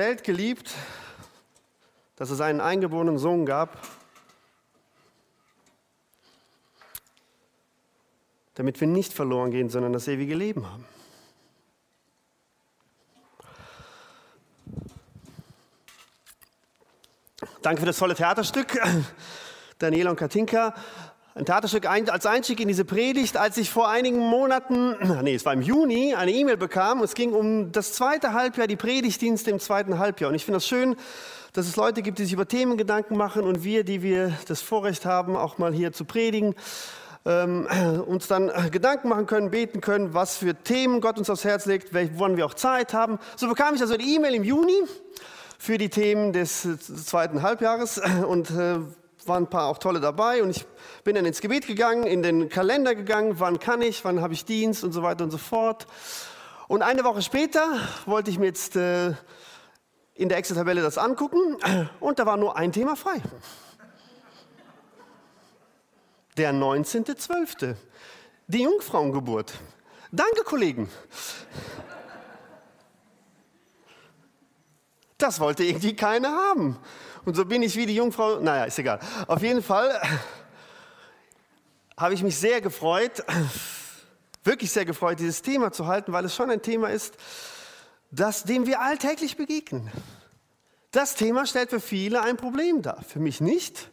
Welt geliebt, dass es einen eingeborenen Sohn gab, damit wir nicht verloren gehen, sondern das ewige Leben haben. Danke für das tolle Theaterstück, Daniela und Katinka. Ein Theaterstück als Einstieg in diese Predigt, als ich vor einigen Monaten, nee, es war im Juni, eine E-Mail bekam. Es ging um das zweite Halbjahr, die Predigtdienste im zweiten Halbjahr. Und ich finde das schön, dass es Leute gibt, die sich über Themen Gedanken machen und wir, die wir das Vorrecht haben, auch mal hier zu predigen, ähm, uns dann Gedanken machen können, beten können, was für Themen Gott uns aufs Herz legt, woran wir auch Zeit haben. So bekam ich also die E-Mail im Juni für die Themen des zweiten Halbjahres und äh, waren ein paar auch tolle dabei und ich bin dann ins Gebet gegangen, in den Kalender gegangen, wann kann ich, wann habe ich Dienst und so weiter und so fort. Und eine Woche später wollte ich mir jetzt äh, in der Excel-Tabelle das angucken und da war nur ein Thema frei. Der 19.12., die Jungfrauengeburt. Danke, Kollegen. Das wollte irgendwie keiner haben. Und so bin ich wie die Jungfrau. Naja, ist egal. Auf jeden Fall habe ich mich sehr gefreut, wirklich sehr gefreut, dieses Thema zu halten, weil es schon ein Thema ist, das, dem wir alltäglich begegnen. Das Thema stellt für viele ein Problem dar. Für mich nicht.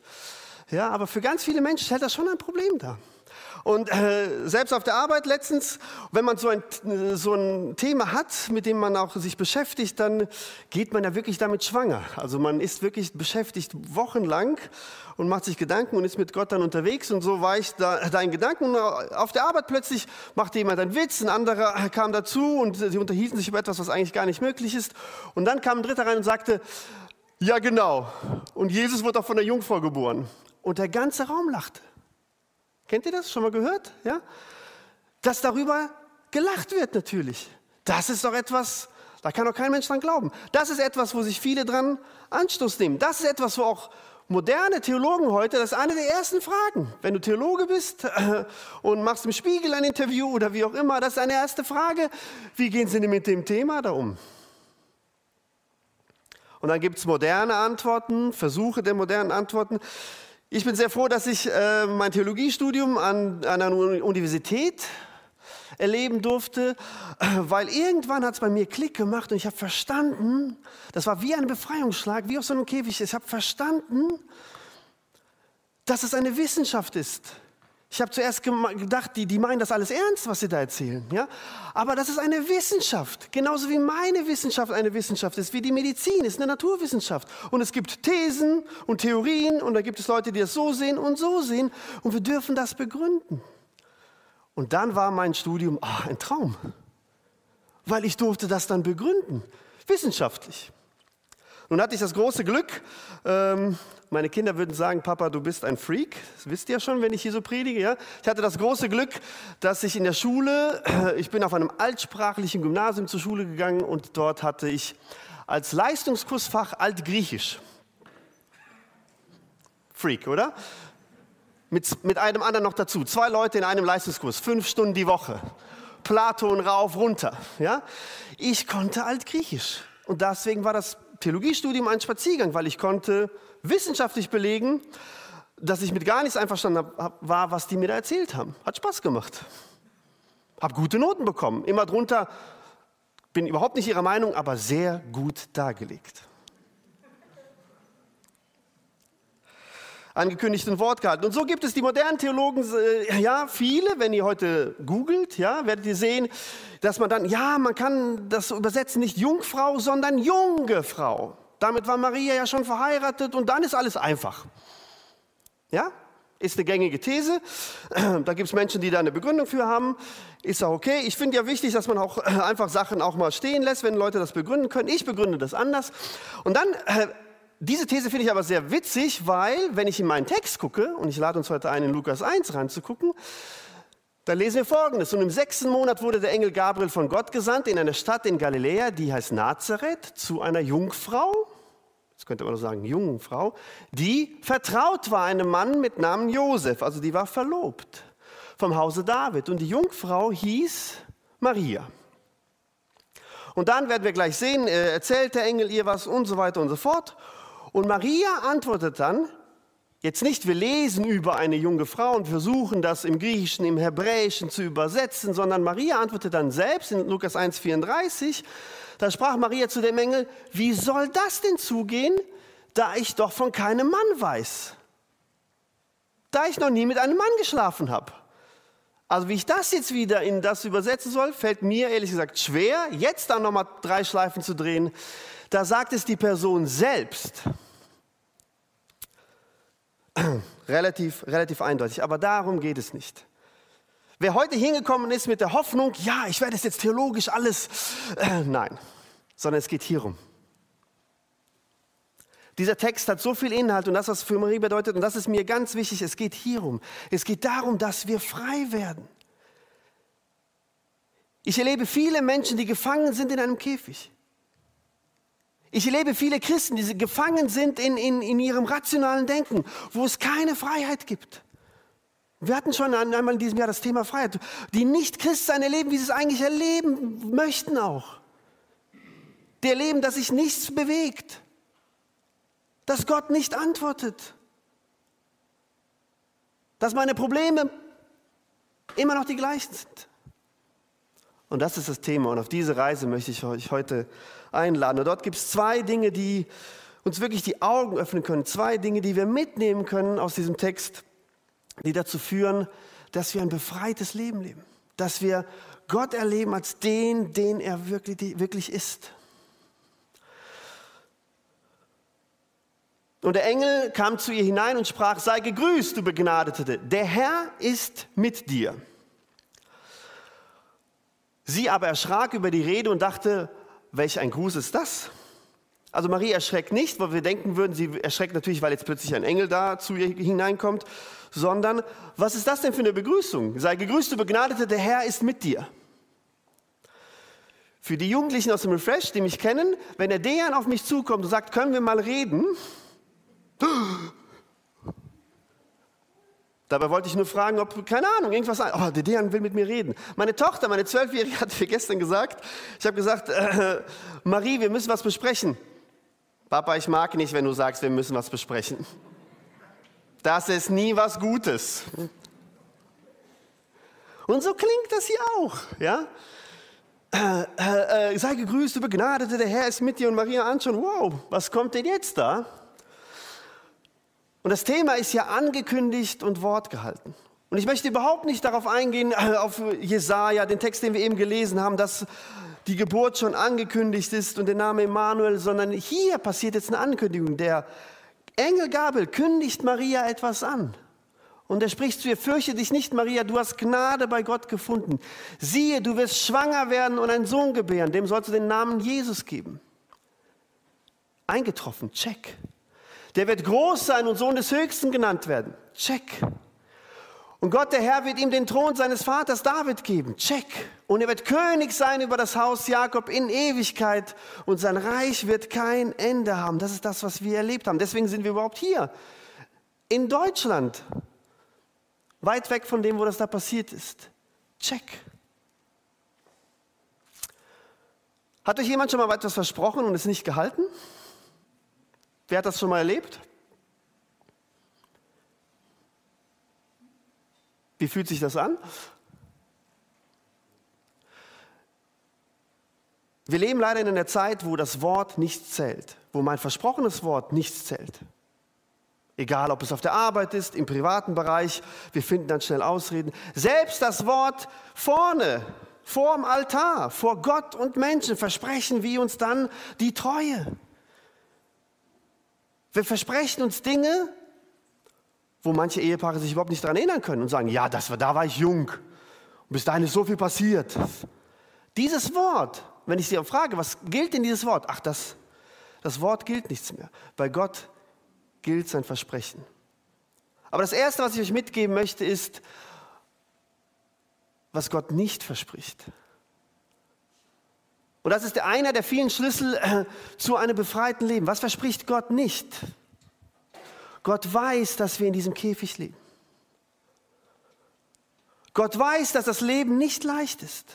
Ja, aber für ganz viele Menschen stellt das schon ein Problem dar. Und äh, selbst auf der Arbeit letztens, wenn man so ein, so ein Thema hat, mit dem man auch sich beschäftigt, dann geht man ja wirklich damit schwanger. Also man ist wirklich beschäftigt wochenlang und macht sich Gedanken und ist mit Gott dann unterwegs. Und so war ich da, da in Gedanken. Und auf der Arbeit plötzlich machte jemand einen Witz, ein anderer kam dazu und sie unterhielten sich über etwas, was eigentlich gar nicht möglich ist. Und dann kam ein Dritter rein und sagte, ja genau, und Jesus wurde auch von der Jungfrau geboren. Und der ganze Raum lachte. Kennt ihr das? Schon mal gehört? Ja? Dass darüber gelacht wird natürlich. Das ist doch etwas, da kann doch kein Mensch dran glauben. Das ist etwas, wo sich viele dran Anstoß nehmen. Das ist etwas, wo auch moderne Theologen heute, das ist eine der ersten Fragen. Wenn du Theologe bist äh, und machst im Spiegel ein Interview oder wie auch immer, das ist eine erste Frage. Wie gehen sie denn mit dem Thema da um? Und dann gibt es moderne Antworten, Versuche der modernen Antworten. Ich bin sehr froh, dass ich äh, mein Theologiestudium an, an einer Universität erleben durfte, weil irgendwann hat es bei mir Klick gemacht und ich habe verstanden, das war wie ein Befreiungsschlag, wie aus so einem Käfig. Ich habe verstanden, dass es eine Wissenschaft ist. Ich habe zuerst gedacht, die, die meinen das alles ernst, was sie da erzählen. Ja? Aber das ist eine Wissenschaft, genauso wie meine Wissenschaft eine Wissenschaft ist, wie die Medizin ist eine Naturwissenschaft. Und es gibt Thesen und Theorien und da gibt es Leute, die das so sehen und so sehen und wir dürfen das begründen. Und dann war mein Studium oh, ein Traum, weil ich durfte das dann begründen, wissenschaftlich. Nun hatte ich das große Glück, ähm, meine Kinder würden sagen, Papa, du bist ein Freak. Das wisst ihr ja schon, wenn ich hier so predige. Ja? Ich hatte das große Glück, dass ich in der Schule, ich bin auf einem altsprachlichen Gymnasium zur Schule gegangen und dort hatte ich als Leistungskursfach Altgriechisch. Freak, oder? Mit, mit einem anderen noch dazu. Zwei Leute in einem Leistungskurs, fünf Stunden die Woche. Platon rauf, runter. Ja? Ich konnte Altgriechisch. Und deswegen war das Theologiestudium ein Spaziergang, weil ich konnte wissenschaftlich belegen, dass ich mit gar nichts einverstanden war, was die mir da erzählt haben. Hat Spaß gemacht. Hab gute Noten bekommen. Immer drunter, bin überhaupt nicht ihrer Meinung, aber sehr gut dargelegt. angekündigten Wort gehalten. Und so gibt es die modernen Theologen, äh, ja, viele, wenn ihr heute googelt, ja, werdet ihr sehen, dass man dann, ja, man kann das übersetzen, nicht Jungfrau, sondern junge Frau. Damit war Maria ja schon verheiratet und dann ist alles einfach. Ja? Ist eine gängige These. Da gibt es Menschen, die da eine Begründung für haben. Ist auch okay. Ich finde ja wichtig, dass man auch einfach Sachen auch mal stehen lässt, wenn Leute das begründen können. Ich begründe das anders. Und dann, äh, diese These finde ich aber sehr witzig, weil, wenn ich in meinen Text gucke, und ich lade uns heute ein, in Lukas 1 reinzugucken, da lesen wir Folgendes. Und im sechsten Monat wurde der Engel Gabriel von Gott gesandt in eine Stadt in Galiläa, die heißt Nazareth, zu einer Jungfrau, das könnte man auch sagen, jungen Frau, die vertraut war einem Mann mit Namen Josef, also die war verlobt vom Hause David. Und die Jungfrau hieß Maria. Und dann werden wir gleich sehen, äh, erzählt der Engel ihr was und so weiter und so fort. Und Maria antwortet dann, jetzt nicht, wir lesen über eine junge Frau und versuchen das im Griechischen, im Hebräischen zu übersetzen, sondern Maria antwortet dann selbst in Lukas 1,34, da sprach Maria zu dem Engel, wie soll das denn zugehen, da ich doch von keinem Mann weiß? Da ich noch nie mit einem Mann geschlafen habe. Also wie ich das jetzt wieder in das übersetzen soll, fällt mir ehrlich gesagt schwer, jetzt dann nochmal drei Schleifen zu drehen. Da sagt es die Person selbst. relativ, relativ eindeutig, aber darum geht es nicht. Wer heute hingekommen ist mit der Hoffnung, ja, ich werde es jetzt theologisch alles, äh, nein, sondern es geht hierum. Dieser Text hat so viel Inhalt und das, was für Marie bedeutet, und das ist mir ganz wichtig, es geht hierum. Es geht darum, dass wir frei werden. Ich erlebe viele Menschen, die gefangen sind in einem Käfig. Ich erlebe viele Christen, die gefangen sind in, in, in ihrem rationalen Denken, wo es keine Freiheit gibt. Wir hatten schon einmal in diesem Jahr das Thema Freiheit. Die Nicht-Christen erleben, wie sie es eigentlich erleben möchten auch. Die erleben, dass sich nichts bewegt dass Gott nicht antwortet, dass meine Probleme immer noch die gleichen sind. Und das ist das Thema und auf diese Reise möchte ich euch heute einladen. Und dort gibt es zwei Dinge, die uns wirklich die Augen öffnen können, zwei Dinge, die wir mitnehmen können aus diesem Text, die dazu führen, dass wir ein befreites Leben leben, dass wir Gott erleben als den, den er wirklich, wirklich ist. Und der Engel kam zu ihr hinein und sprach, sei gegrüßt, du Begnadete, der Herr ist mit dir. Sie aber erschrak über die Rede und dachte, welch ein Gruß ist das? Also Marie erschreckt nicht, weil wir denken würden, sie erschreckt natürlich, weil jetzt plötzlich ein Engel da zu ihr hineinkommt, sondern was ist das denn für eine Begrüßung? Sei gegrüßt, du Begnadete, der Herr ist mit dir. Für die Jugendlichen aus dem Refresh, die mich kennen, wenn der Dejan auf mich zukommt und sagt, können wir mal reden, Dabei wollte ich nur fragen, ob, keine Ahnung, irgendwas, oh, der Dejan will mit mir reden. Meine Tochter, meine Zwölfjährige, hat mir gestern gesagt, ich habe gesagt, äh, Marie, wir müssen was besprechen. Papa, ich mag nicht, wenn du sagst, wir müssen was besprechen. Das ist nie was Gutes. Und so klingt das hier auch, ja? Äh, äh, äh sei gegrüßt, du Begnadete, der Herr ist mit dir und Maria anschauen, wow, was kommt denn jetzt da? Und das Thema ist ja angekündigt und Wort gehalten. Und ich möchte überhaupt nicht darauf eingehen, äh, auf Jesaja, den Text, den wir eben gelesen haben, dass die Geburt schon angekündigt ist und der Name Emmanuel, sondern hier passiert jetzt eine Ankündigung. Der Engel Gabel kündigt Maria etwas an. Und er spricht zu ihr, fürchte dich nicht, Maria, du hast Gnade bei Gott gefunden. Siehe, du wirst schwanger werden und einen Sohn gebären, dem sollst du den Namen Jesus geben. Eingetroffen, check. Der wird groß sein und Sohn des Höchsten genannt werden. Check. Und Gott, der Herr, wird ihm den Thron seines Vaters David geben. Check. Und er wird König sein über das Haus Jakob in Ewigkeit. Und sein Reich wird kein Ende haben. Das ist das, was wir erlebt haben. Deswegen sind wir überhaupt hier. In Deutschland. Weit weg von dem, wo das da passiert ist. Check. Hat euch jemand schon mal etwas versprochen und es nicht gehalten? Wer hat das schon mal erlebt? Wie fühlt sich das an? Wir leben leider in einer Zeit, wo das Wort nichts zählt, wo mein versprochenes Wort nichts zählt. Egal, ob es auf der Arbeit ist, im privaten Bereich, wir finden dann schnell Ausreden. Selbst das Wort vorne, vorm Altar, vor Gott und Menschen versprechen wir uns dann die Treue. Wir versprechen uns Dinge, wo manche Ehepaare sich überhaupt nicht daran erinnern können und sagen, ja, das war, da war ich jung. Und bis dahin ist so viel passiert. Dieses Wort, wenn ich Sie frage, was gilt denn dieses Wort? Ach, das, das Wort gilt nichts mehr. Bei Gott gilt sein Versprechen. Aber das Erste, was ich euch mitgeben möchte, ist, was Gott nicht verspricht. Und das ist einer der vielen Schlüssel äh, zu einem befreiten Leben. Was verspricht Gott nicht? Gott weiß, dass wir in diesem Käfig leben. Gott weiß, dass das Leben nicht leicht ist.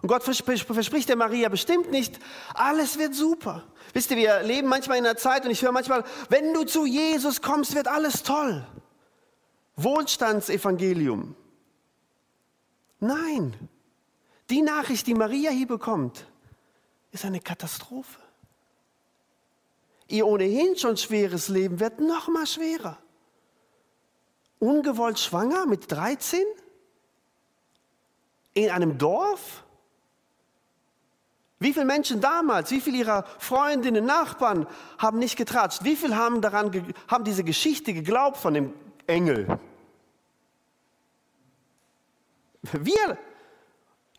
Und Gott verspricht der Maria bestimmt nicht, alles wird super. Wisst ihr, wir leben manchmal in einer Zeit und ich höre manchmal, wenn du zu Jesus kommst, wird alles toll. Wohlstandsevangelium. Nein, die Nachricht, die Maria hier bekommt, ist eine Katastrophe. Ihr ohnehin schon schweres Leben wird noch mal schwerer. Ungewollt schwanger mit 13? In einem Dorf? Wie viele Menschen damals, wie viele ihrer Freundinnen, Nachbarn haben nicht getratscht? Wie viele haben daran, haben diese Geschichte geglaubt von dem Engel? Wir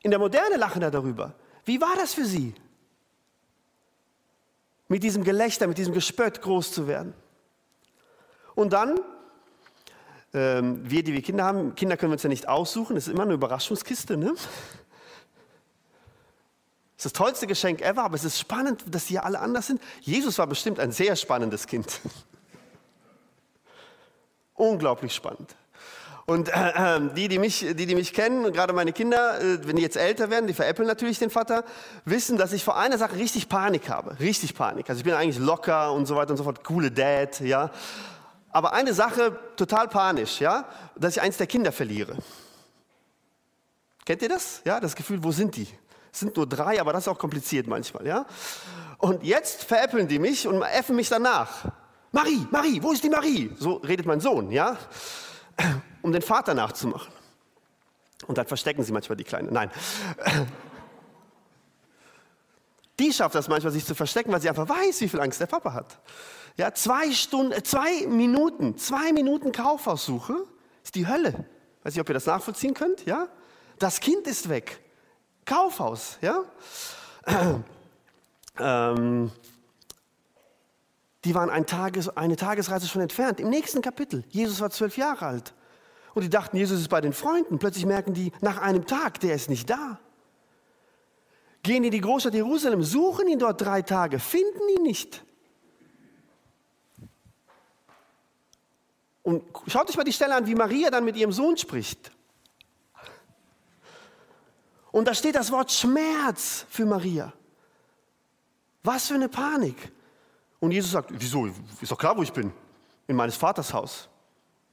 in der Moderne lachen da darüber. Wie war das für sie? Mit diesem Gelächter, mit diesem Gespött groß zu werden. Und dann, ähm, wir, die wir Kinder haben, Kinder können wir uns ja nicht aussuchen, das ist immer eine Überraschungskiste, ne? Das ist das tollste Geschenk ever, aber es ist spannend, dass sie ja alle anders sind. Jesus war bestimmt ein sehr spannendes Kind. Unglaublich spannend. Und äh, äh, die, die mich, die, die mich kennen, gerade meine Kinder, äh, wenn die jetzt älter werden, die veräppeln natürlich den Vater, wissen, dass ich vor einer Sache richtig Panik habe. Richtig Panik. Also ich bin eigentlich locker und so weiter und so fort, coole Dad, ja. Aber eine Sache total panisch, ja, dass ich eins der Kinder verliere. Kennt ihr das? Ja, das Gefühl, wo sind die? Es sind nur drei, aber das ist auch kompliziert manchmal, ja? Und jetzt veräppeln die mich und äffen mich danach. Marie, Marie, wo ist die Marie? So redet mein Sohn, ja? Um den Vater nachzumachen. Und dann verstecken sie manchmal die Kleine. Nein. Die schafft das manchmal, sich zu verstecken, weil sie einfach weiß, wie viel Angst der Papa hat. Ja, zwei Stunden, zwei Minuten, zwei Minuten Kaufhaussuche ist die Hölle. Weiß nicht, ob ihr das nachvollziehen könnt, ja? Das Kind ist weg. Kaufhaus, ja? Ähm, die waren ein Tages, eine Tagesreise schon entfernt. Im nächsten Kapitel. Jesus war zwölf Jahre alt. Und die dachten, Jesus ist bei den Freunden. Plötzlich merken die, nach einem Tag, der ist nicht da. Gehen in die Großstadt Jerusalem, suchen ihn dort drei Tage, finden ihn nicht. Und schaut euch mal die Stelle an, wie Maria dann mit ihrem Sohn spricht. Und da steht das Wort Schmerz für Maria. Was für eine Panik. Und Jesus sagt, wieso? Ist doch klar, wo ich bin. In meines Vaters Haus.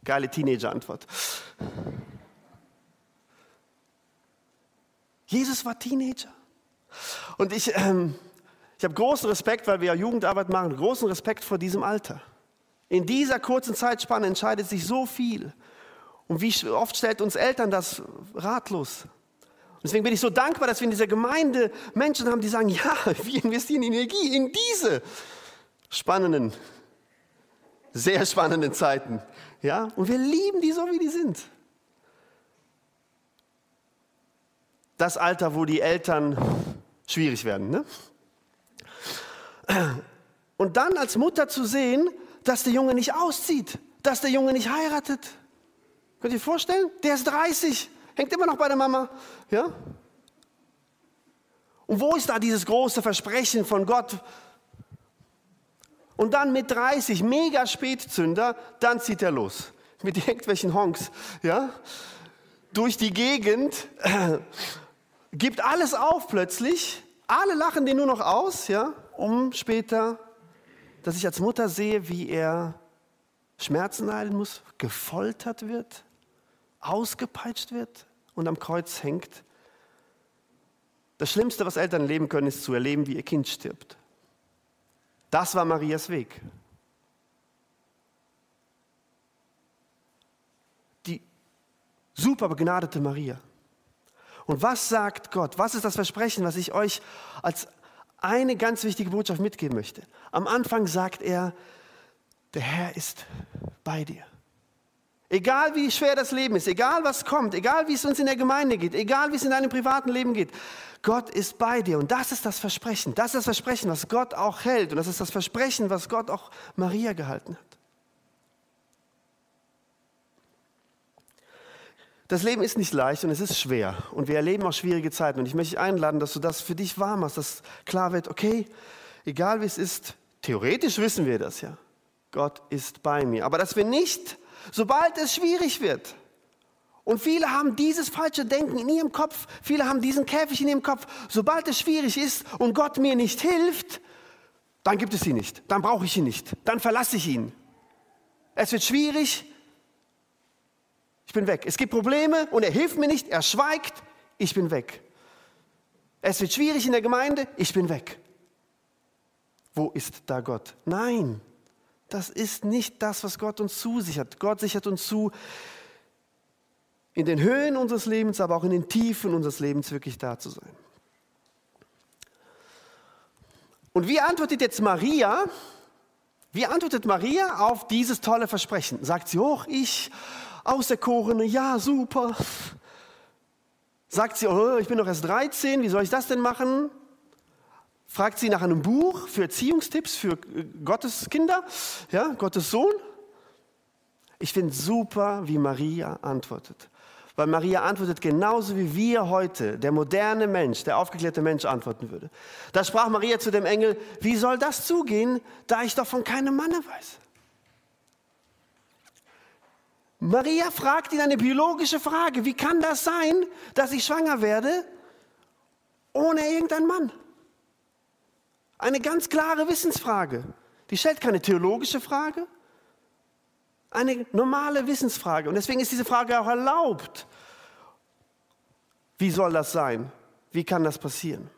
Geile Teenager-Antwort. Jesus war Teenager. Und ich, ähm, ich habe großen Respekt, weil wir ja Jugendarbeit machen, großen Respekt vor diesem Alter. In dieser kurzen Zeitspanne entscheidet sich so viel. Und wie oft stellt uns Eltern das ratlos? Deswegen bin ich so dankbar, dass wir in dieser Gemeinde Menschen haben, die sagen, ja, wir investieren Energie in diese spannenden, sehr spannenden Zeiten. Ja? Und wir lieben die so, wie die sind. Das Alter, wo die Eltern schwierig werden. Ne? Und dann als Mutter zu sehen, dass der Junge nicht auszieht, dass der Junge nicht heiratet. Könnt ihr euch vorstellen? Der ist 30 hängt immer noch bei der Mama. Ja? Und wo ist da dieses große Versprechen von Gott? Und dann mit 30, mega Spätzünder, dann zieht er los. Mit irgendwelchen Honks, ja? Durch die Gegend, äh, gibt alles auf plötzlich. Alle lachen den nur noch aus, ja? Um später, dass ich als Mutter sehe, wie er Schmerzen leiden muss, gefoltert wird, ausgepeitscht wird und am Kreuz hängt. Das Schlimmste, was Eltern erleben können, ist zu erleben, wie ihr Kind stirbt. Das war Marias Weg. Die super begnadete Maria. Und was sagt Gott? Was ist das Versprechen, was ich euch als eine ganz wichtige Botschaft mitgeben möchte? Am Anfang sagt er, der Herr ist bei dir. Egal wie schwer das Leben ist, egal was kommt, egal wie es uns in der Gemeinde geht, egal wie es in deinem privaten Leben geht, Gott ist bei dir. Und das ist das Versprechen. Das ist das Versprechen, was Gott auch hält. Und das ist das Versprechen, was Gott auch Maria gehalten hat. Das Leben ist nicht leicht und es ist schwer. Und wir erleben auch schwierige Zeiten. Und ich möchte dich einladen, dass du das für dich wahr machst, dass klar wird, okay, egal wie es ist, theoretisch wissen wir das ja. Gott ist bei mir. Aber dass wir nicht sobald es schwierig wird Und viele haben dieses falsche Denken in ihrem Kopf. Viele haben diesen Käfig in ihrem Kopf. Sobald es schwierig ist und Gott mir nicht hilft, dann gibt es ihn nicht. Dann brauche ich ihn nicht. Dann verlasse ich ihn. Es wird schwierig. Ich bin weg. Es gibt Probleme und er hilft mir nicht. Er schweigt. Ich bin weg. Es wird schwierig in der Gemeinde. Ich bin weg. Wo ist da Gott? Nein, das ist nicht das, was Gott uns zusichert. Gott sichert uns zu, in den Höhen unseres Lebens, aber auch in den Tiefen unseres Lebens wirklich da zu sein. Und wie antwortet jetzt Maria? Wie antwortet Maria auf dieses tolle Versprechen? Sagt sie, hoch, ich, Auserkorene, ja, super. Sagt sie, oh, ich bin doch erst 13, wie soll ich das denn machen? Fragt sie nach einem Buch für Erziehungstipps für Gottes Kinder, ja, Gottes Sohn? Ich finde super, wie Maria antwortet. Weil Maria antwortet genauso wie wir heute, der moderne Mensch, der aufgeklärte Mensch antworten würde. Da sprach Maria zu dem Engel, wie soll das zugehen, da ich doch von keinem Manne weiß? Maria fragt ihn eine biologische Frage. Wie kann das sein, dass ich schwanger werde ohne irgendeinen Mann? Eine ganz klare Wissensfrage. Die stellt keine theologische Frage, eine normale Wissensfrage. Und deswegen ist diese Frage auch erlaubt. Wie soll das sein? Wie kann das passieren?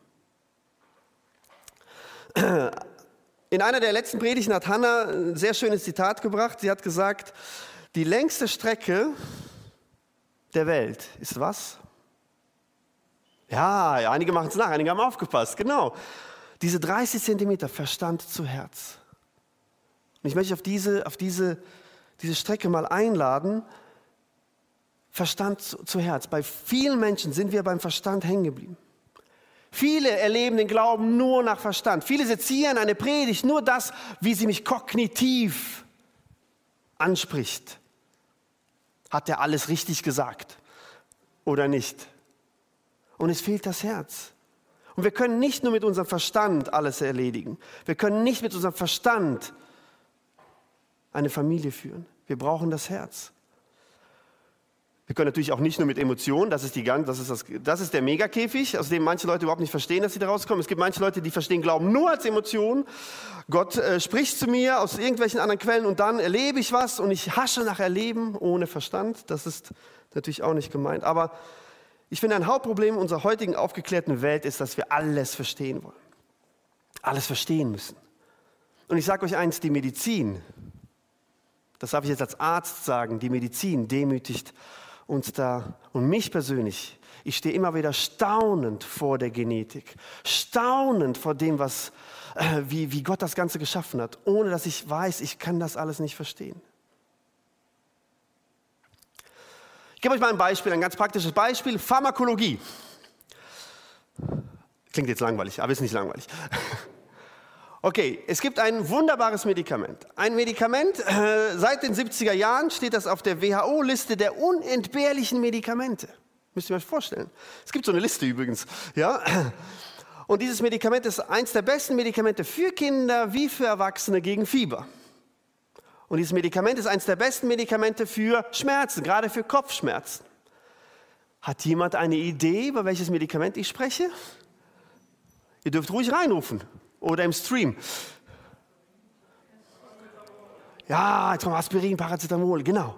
In einer der letzten Predigten hat Hannah ein sehr schönes Zitat gebracht. Sie hat gesagt, die längste Strecke der Welt ist was? Ja, einige machen es nach, einige haben aufgepasst, genau. Diese 30 Zentimeter Verstand zu Herz. Und ich möchte auf diese, auf diese diese Strecke mal einladen. Verstand zu, zu Herz. Bei vielen Menschen sind wir beim Verstand hängen geblieben. Viele erleben den Glauben nur nach Verstand. Viele sezieren eine Predigt nur das, wie sie mich kognitiv anspricht. Hat er alles richtig gesagt oder nicht? Und es fehlt das Herz. Und wir können nicht nur mit unserem Verstand alles erledigen. Wir können nicht mit unserem Verstand eine Familie führen. Wir brauchen das Herz. Wir können natürlich auch nicht nur mit Emotionen, das ist, die, das, ist das, das ist der Megakäfig, aus dem manche Leute überhaupt nicht verstehen, dass sie da rauskommen. Es gibt manche Leute, die verstehen Glauben nur als Emotion. Gott äh, spricht zu mir aus irgendwelchen anderen Quellen und dann erlebe ich was und ich hasche nach Erleben ohne Verstand. Das ist natürlich auch nicht gemeint. Aber ich finde, ein Hauptproblem unserer heutigen aufgeklärten Welt ist, dass wir alles verstehen wollen. Alles verstehen müssen. Und ich sage euch eins, die Medizin, das darf ich jetzt als Arzt sagen, die Medizin demütigt uns da und mich persönlich. Ich stehe immer wieder staunend vor der Genetik, staunend vor dem, was, äh, wie, wie Gott das Ganze geschaffen hat, ohne dass ich weiß, ich kann das alles nicht verstehen. Ich gebe euch mal ein Beispiel, ein ganz praktisches Beispiel, Pharmakologie. Klingt jetzt langweilig, aber ist nicht langweilig. Okay, es gibt ein wunderbares Medikament. Ein Medikament, äh, seit den 70er Jahren steht das auf der WHO-Liste der unentbehrlichen Medikamente. Müsst ihr euch vorstellen. Es gibt so eine Liste übrigens. Ja? Und dieses Medikament ist eines der besten Medikamente für Kinder wie für Erwachsene gegen Fieber. Und dieses Medikament ist eines der besten Medikamente für Schmerzen, gerade für Kopfschmerzen. Hat jemand eine Idee, über welches Medikament ich spreche? Ihr dürft ruhig reinrufen oder im Stream. Ja, jetzt kommt Aspirin, Paracetamol, genau.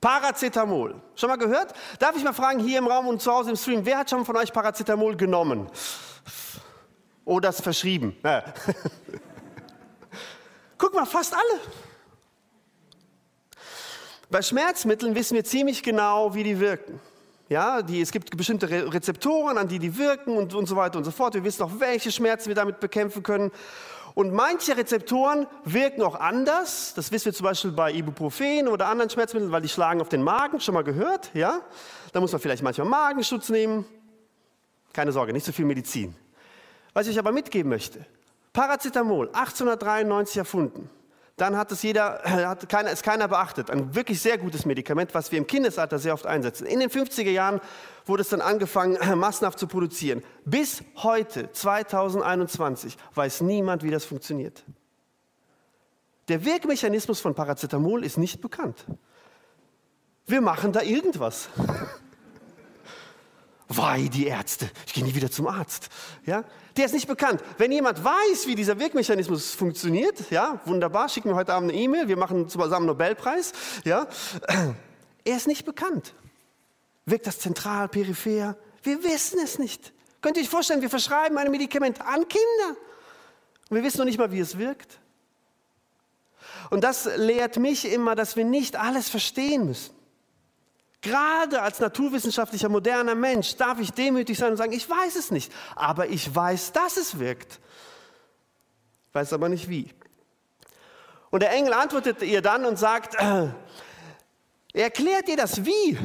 Paracetamol. Schon mal gehört? Darf ich mal fragen, hier im Raum und zu Hause im Stream, wer hat schon von euch Paracetamol genommen? Oder es verschrieben? Guck mal, fast alle. Bei Schmerzmitteln wissen wir ziemlich genau, wie die wirken. Ja, die, es gibt bestimmte Rezeptoren, an die die wirken und, und so weiter und so fort. Wir wissen auch, welche Schmerzen wir damit bekämpfen können. Und manche Rezeptoren wirken auch anders. Das wissen wir zum Beispiel bei Ibuprofen oder anderen Schmerzmitteln, weil die schlagen auf den Magen. Schon mal gehört? Ja? Da muss man vielleicht manchmal Magenschutz nehmen. Keine Sorge, nicht so viel Medizin. Was ich euch aber mitgeben möchte. Paracetamol, 1893 erfunden dann hat es jeder, hat keiner, ist keiner beachtet. Ein wirklich sehr gutes Medikament, was wir im Kindesalter sehr oft einsetzen. In den 50er Jahren wurde es dann angefangen, massenhaft zu produzieren. Bis heute, 2021, weiß niemand, wie das funktioniert. Der Wirkmechanismus von Paracetamol ist nicht bekannt. Wir machen da irgendwas. Wei, die Ärzte, ich gehe nie wieder zum Arzt. Ja? Der ist nicht bekannt. Wenn jemand weiß, wie dieser Wirkmechanismus funktioniert, ja, wunderbar, schicken wir heute Abend eine E-Mail, wir machen zusammen Nobelpreis. Ja? Er ist nicht bekannt. Wirkt das zentral, peripher? Wir wissen es nicht. Könnt ihr euch vorstellen, wir verschreiben ein Medikament an Kinder. Und wir wissen noch nicht mal, wie es wirkt. Und das lehrt mich immer, dass wir nicht alles verstehen müssen. Gerade als naturwissenschaftlicher, moderner Mensch darf ich demütig sein und sagen, ich weiß es nicht, aber ich weiß, dass es wirkt. Weiß aber nicht wie. Und der Engel antwortet ihr dann und sagt, äh, erklärt ihr das wie?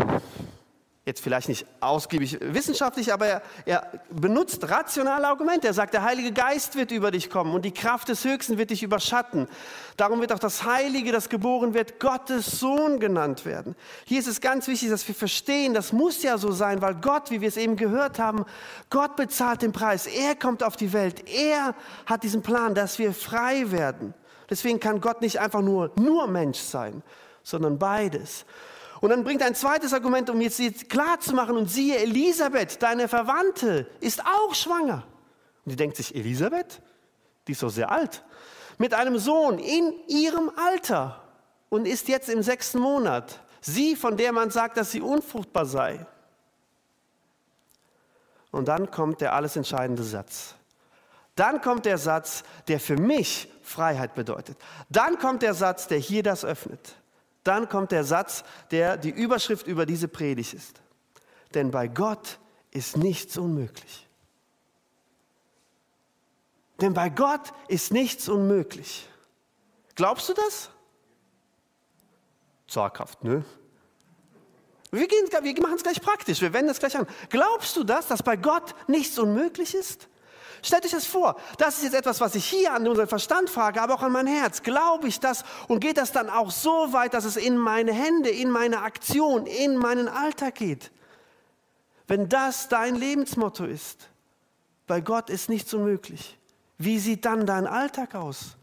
Jetzt vielleicht nicht ausgiebig wissenschaftlich, aber er, er, benutzt rationale Argumente. Er sagt, der Heilige Geist wird über dich kommen und die Kraft des Höchsten wird dich überschatten. Darum wird auch das Heilige, das geboren wird, Gottes Sohn genannt werden. Hier ist es ganz wichtig, dass wir verstehen, das muss ja so sein, weil Gott, wie wir es eben gehört haben, Gott bezahlt den Preis. Er kommt auf die Welt. Er hat diesen Plan, dass wir frei werden. Deswegen kann Gott nicht einfach nur, nur Mensch sein, sondern beides. Und dann bringt ein zweites Argument, um jetzt klar zu machen, und siehe, Elisabeth, deine Verwandte, ist auch schwanger. Und die denkt sich, Elisabeth? Die ist doch sehr alt. Mit einem Sohn in ihrem Alter und ist jetzt im sechsten Monat. Sie, von der man sagt, dass sie unfruchtbar sei. Und dann kommt der alles entscheidende Satz. Dann kommt der Satz, der für mich Freiheit bedeutet. Dann kommt der Satz, der hier das öffnet. Dann kommt der Satz, der die Überschrift über diese Predigt ist. Denn bei Gott ist nichts unmöglich. Denn bei Gott ist nichts unmöglich. Glaubst du das? Zaghaft, ne? Wir, wir machen es gleich praktisch, wir wenden es gleich an. Glaubst du das, dass bei Gott nichts unmöglich ist? Stellt euch das vor. Das ist jetzt etwas, was ich hier an unseren Verstand frage, aber auch an mein Herz. Glaube ich das und geht das dann auch so weit, dass es in meine Hände, in meine Aktion, in meinen Alltag geht? Wenn das dein Lebensmotto ist, bei Gott ist nichts unmöglich. Wie sieht dann dein Alltag aus?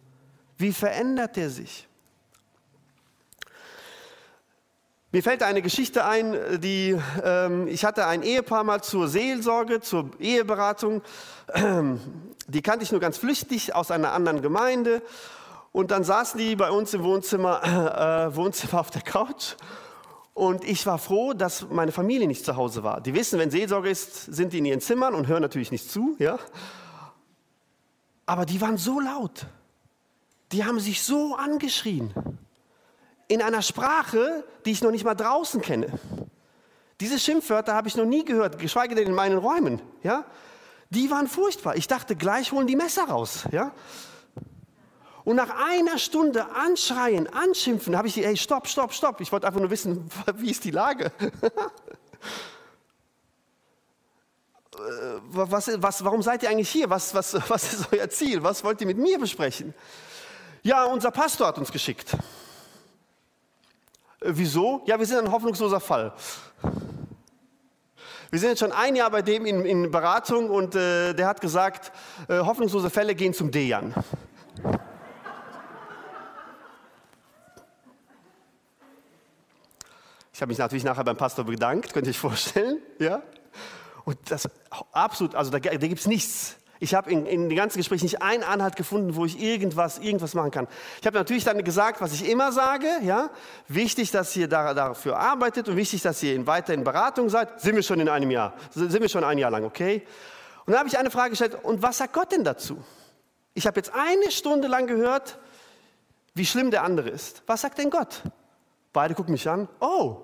Wie verändert er sich? Mir fällt eine Geschichte ein, die ähm, ich hatte ein Ehepaar mal zur Seelsorge, zur Eheberatung. Die kannte ich nur ganz flüchtig aus einer anderen Gemeinde. Und dann saßen die bei uns im Wohnzimmer, äh, Wohnzimmer auf der Couch. Und ich war froh, dass meine Familie nicht zu Hause war. Die wissen, wenn Seelsorge ist, sind die in ihren Zimmern und hören natürlich nicht zu. Ja? Aber die waren so laut. Die haben sich so angeschrien in einer Sprache, die ich noch nicht mal draußen kenne. Diese Schimpfwörter habe ich noch nie gehört, geschweige denn in meinen Räumen. Ja? Die waren furchtbar. Ich dachte, gleich holen die Messer raus. Ja? Und nach einer Stunde anschreien, anschimpfen, habe ich die, hey, stopp, stopp, stopp. Ich wollte einfach nur wissen, wie ist die Lage? was, was, warum seid ihr eigentlich hier? Was, was, was ist euer Ziel? Was wollt ihr mit mir besprechen? Ja, unser Pastor hat uns geschickt. Äh, wieso? Ja, wir sind ein hoffnungsloser Fall. Wir sind jetzt schon ein Jahr bei dem in, in Beratung und äh, der hat gesagt, äh, hoffnungslose Fälle gehen zum Dejan. Ich habe mich natürlich nachher beim Pastor bedankt, könnt ihr euch vorstellen. Ja? Und das absolut, also da, da gibt es nichts. Ich habe in, in den ganzen Gesprächen nicht einen Anhalt gefunden, wo ich irgendwas, irgendwas machen kann. Ich habe natürlich dann gesagt, was ich immer sage, ja, wichtig, dass ihr da, dafür arbeitet und wichtig, dass ihr in, weiter in Beratung seid. Sind wir schon in einem Jahr, sind wir schon ein Jahr lang, okay? Und dann habe ich eine Frage gestellt, und was sagt Gott denn dazu? Ich habe jetzt eine Stunde lang gehört, wie schlimm der andere ist. Was sagt denn Gott? Beide gucken mich an, oh.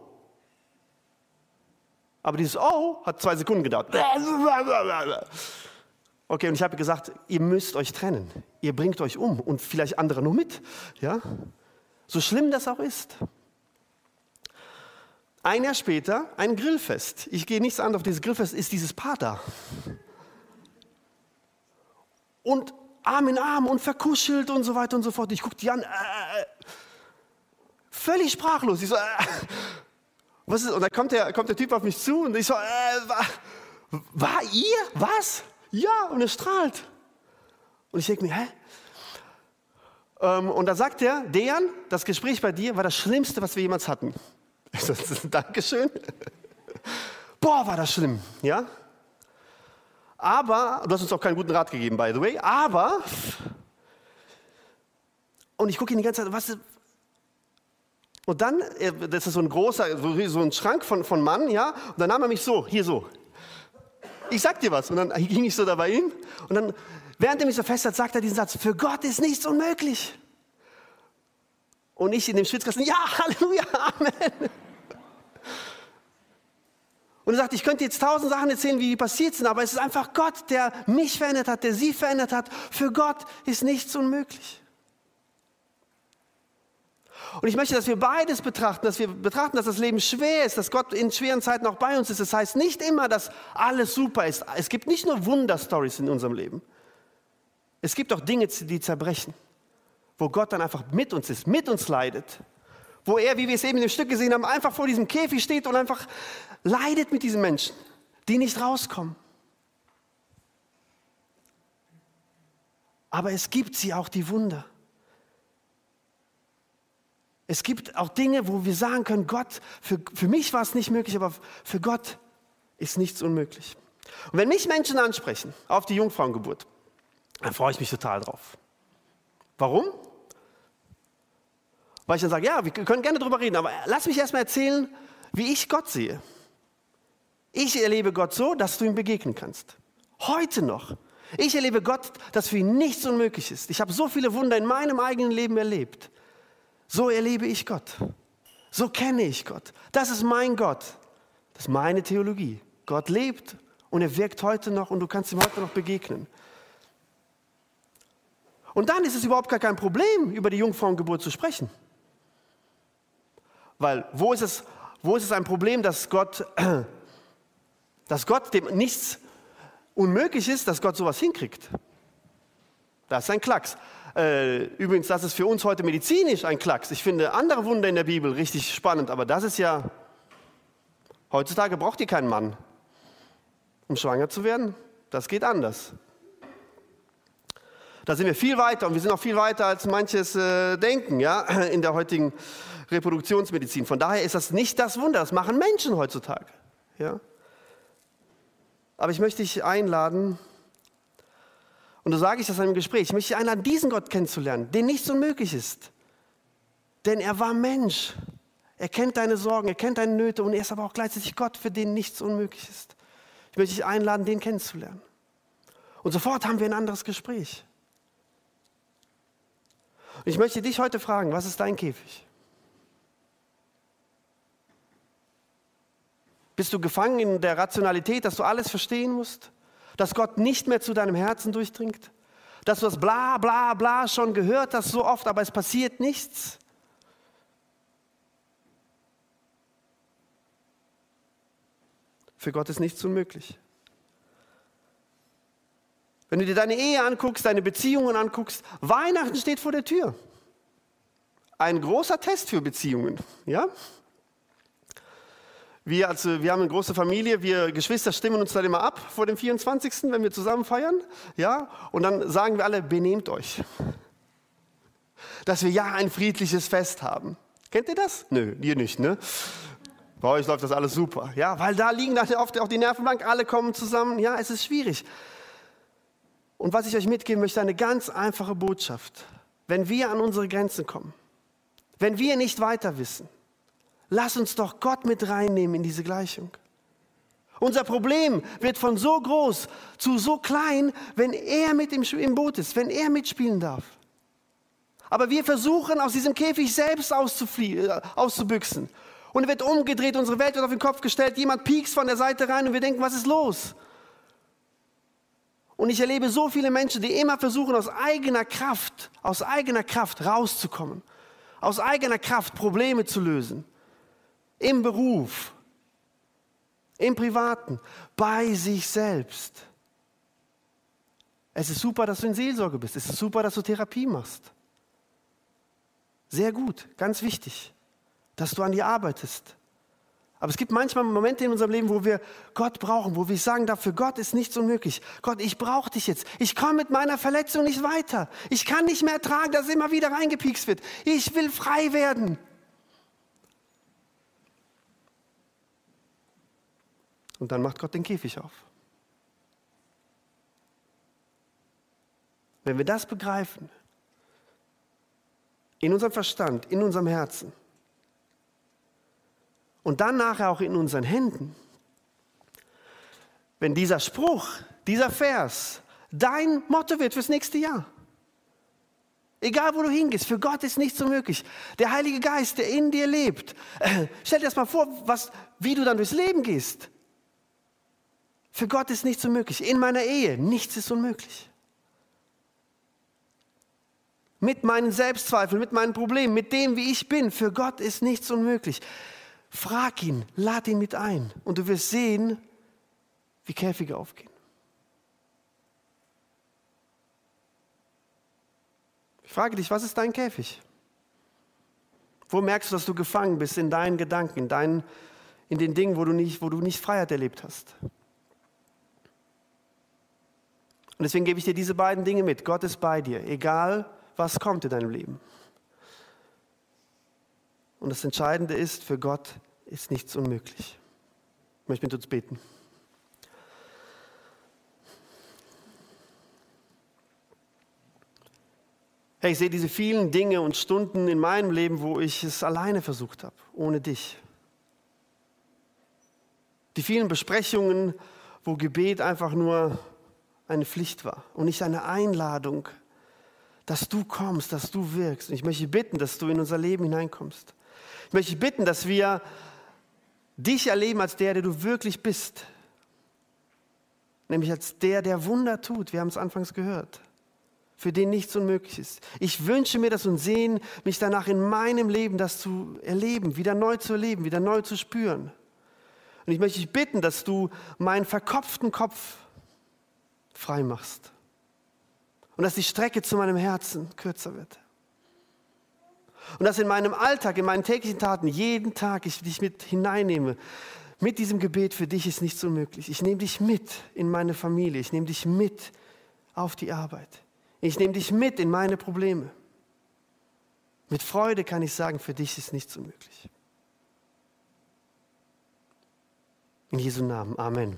Aber dieses Oh hat zwei Sekunden gedauert. Okay, und ich habe gesagt, ihr müsst euch trennen. Ihr bringt euch um und vielleicht andere nur mit. Ja? So schlimm das auch ist. Ein Jahr später ein Grillfest. Ich gehe nichts an auf dieses Grillfest, ist dieses Paar da. Und Arm in Arm und verkuschelt und so weiter und so fort. Ich gucke die an, äh, äh, völlig sprachlos. Ich so, äh, was ist? Und dann kommt der, kommt der Typ auf mich zu und ich so, äh, war, war ihr? Was? Ja, und es strahlt. Und ich denke mir, hä? Ähm, und da sagt er, Dejan, das Gespräch bei dir war das Schlimmste, was wir jemals hatten. Dankeschön. Boah, war das schlimm, ja? Aber, du hast uns auch keinen guten Rat gegeben, by the way, aber, und ich gucke ihn die ganze Zeit, was und dann, das ist so ein großer, so ein Schrank von, von Mann, ja, und dann nahm er mich so, hier so. Ich sag dir was. Und dann ging ich so da bei ihm, und dann, während er mich so fest hat, sagt er diesen Satz, für Gott ist nichts unmöglich. Und ich in dem Schwitzkasten, ja, Halleluja, Amen. Und er sagt, ich könnte jetzt tausend Sachen erzählen, wie die passiert sind, aber es ist einfach Gott, der mich verändert hat, der sie verändert hat. Für Gott ist nichts unmöglich. Und ich möchte, dass wir beides betrachten, dass wir betrachten, dass das Leben schwer ist, dass Gott in schweren Zeiten auch bei uns ist. Das heißt nicht immer, dass alles super ist. Es gibt nicht nur Wunderstories in unserem Leben. Es gibt auch Dinge, die zerbrechen, wo Gott dann einfach mit uns ist, mit uns leidet. Wo er, wie wir es eben in dem Stück gesehen haben, einfach vor diesem Käfig steht und einfach leidet mit diesen Menschen, die nicht rauskommen. Aber es gibt sie auch, die Wunder. Es gibt auch Dinge, wo wir sagen können, Gott, für, für mich war es nicht möglich, aber für Gott ist nichts unmöglich. Und wenn mich Menschen ansprechen auf die Jungfrauengeburt, dann freue ich mich total drauf. Warum? Weil ich dann sage, ja, wir können gerne darüber reden, aber lass mich erstmal erzählen, wie ich Gott sehe. Ich erlebe Gott so, dass du ihm begegnen kannst. Heute noch. Ich erlebe Gott, dass für ihn nichts unmöglich ist. Ich habe so viele Wunder in meinem eigenen Leben erlebt. So erlebe ich Gott. So kenne ich Gott. Das ist mein Gott. Das ist meine Theologie. Gott lebt und er wirkt heute noch und du kannst ihm heute noch begegnen. Und dann ist es überhaupt gar kein Problem, über die Jungfrauengeburt zu sprechen. Weil wo ist es, wo ist es ein Problem, dass Gott dass Gott dem nichts unmöglich ist, dass Gott sowas hinkriegt. Das ist ein Klacks. Äh, übrigens, das ist für uns heute medizinisch ein Klacks. Ich finde andere Wunder in der Bibel richtig spannend, aber das ist ja, heutzutage braucht ihr keinen Mann, um schwanger zu werden. Das geht anders. Da sind wir viel weiter und wir sind auch viel weiter, als manches äh, denken, ja, in der heutigen Reproduktionsmedizin. Von daher ist das nicht das Wunder, das machen Menschen heutzutage. Ja. Aber ich möchte dich einladen, und so sage ich das in einem Gespräch, ich möchte dich einladen, diesen Gott kennenzulernen, den nichts unmöglich ist. Denn er war Mensch. Er kennt deine Sorgen, er kennt deine Nöte und er ist aber auch gleichzeitig Gott, für den nichts unmöglich ist. Ich möchte dich einladen, den kennenzulernen. Und sofort haben wir ein anderes Gespräch. Und ich möchte dich heute fragen, was ist dein Käfig? Bist du gefangen in der Rationalität, dass du alles verstehen musst? Dass Gott nicht mehr zu deinem Herzen durchdringt? Dass du das bla bla bla schon gehört hast so oft, aber es passiert nichts? Für Gott ist nichts unmöglich. Wenn du dir deine Ehe anguckst, deine Beziehungen anguckst, Weihnachten steht vor der Tür. Ein großer Test für Beziehungen, ja? Wir, also, wir haben eine große Familie, wir Geschwister stimmen uns dann immer ab vor dem 24., wenn wir zusammen feiern. Ja? Und dann sagen wir alle, benehmt euch. Dass wir ja ein friedliches Fest haben. Kennt ihr das? Nö, ihr nicht, ne? Bei euch läuft das alles super. Ja, weil da liegen dann oft auch die Nervenbank, alle kommen zusammen. Ja, es ist schwierig. Und was ich euch mitgeben möchte, eine ganz einfache Botschaft. Wenn wir an unsere Grenzen kommen, wenn wir nicht weiter wissen, Lass uns doch Gott mit reinnehmen in diese Gleichung. Unser Problem wird von so groß zu so klein, wenn er mit im, Boot ist, wenn er mitspielen darf. Aber wir versuchen aus diesem Käfig selbst äh, auszubüchsen. Und er wird umgedreht, unsere Welt wird auf den Kopf gestellt, jemand piekst von der Seite rein und wir denken, was ist los? Und ich erlebe so viele Menschen, die immer versuchen, aus eigener Kraft, aus eigener Kraft rauszukommen, aus eigener Kraft Probleme zu lösen im Beruf, im Privaten, bei sich selbst. Es ist super, dass du in Seelsorge bist. Es ist super, dass du Therapie machst. Sehr gut, ganz wichtig, dass du an dir arbeitest. Aber es gibt manchmal Momente in unserem Leben, wo wir Gott brauchen, wo wir sagen, dafür Gott ist nichts unmöglich. Gott, ich brauche dich jetzt. Ich komme mit meiner Verletzung nicht weiter. Ich kann nicht mehr ertragen, dass immer wieder reingepiekst wird. Ich will frei werden. Und dann macht Gott den Käfig auf. Wenn wir das begreifen, in unserem Verstand, in unserem Herzen und dann nachher auch in unseren Händen, wenn dieser Spruch, dieser Vers dein Motto wird fürs nächste Jahr. Egal, wo du hingehst, für Gott ist nichts unmöglich. Der Heilige Geist, der in dir lebt. Äh, stell dir das mal vor, was, wie du dann durchs Leben gehst. Für Gott ist nichts unmöglich. In meiner Ehe, nichts ist unmöglich. Mit meinen Selbstzweifeln, mit meinen Problemen, mit dem, wie ich bin, für Gott ist nichts unmöglich. Frag ihn, lad ihn mit ein und du wirst sehen, wie Käfige aufgehen. Ich frage dich, was ist dein Käfig? Wo merkst du, dass du gefangen bist in deinen Gedanken, in, deinen, in den Dingen, wo du, nicht, wo du nicht Freiheit erlebt hast? Und deswegen gebe ich dir diese beiden Dinge mit. Gott ist bei dir, egal was kommt in deinem Leben. Und das Entscheidende ist, für Gott ist nichts unmöglich. Ich möchte mit uns beten. Hey, ich sehe diese vielen Dinge und Stunden in meinem Leben, wo ich es alleine versucht habe, ohne dich. Die vielen Besprechungen, wo Gebet einfach nur eine Pflicht war und nicht eine Einladung, dass du kommst, dass du wirkst. Und ich möchte bitten, dass du in unser Leben hineinkommst. Ich möchte bitten, dass wir dich erleben als der, der du wirklich bist. Nämlich als der, der Wunder tut. Wir haben es anfangs gehört für den nichts unmöglich ist. Ich wünsche mir das und sehen mich danach in meinem Leben das zu erleben, wieder neu zu erleben, wieder neu zu spüren. Und ich möchte dich bitten, dass du meinen verkopften Kopf frei machst und dass die Strecke zu meinem Herzen kürzer wird. Und dass in meinem Alltag, in meinen täglichen Taten, jeden Tag ich dich mit hineinnehme. Mit diesem Gebet für dich ist nichts unmöglich. Ich nehme dich mit in meine Familie. Ich nehme dich mit auf die Arbeit. Ich nehme dich mit in meine Probleme. Mit Freude kann ich sagen, für dich ist nichts unmöglich. In Jesu Namen. Amen.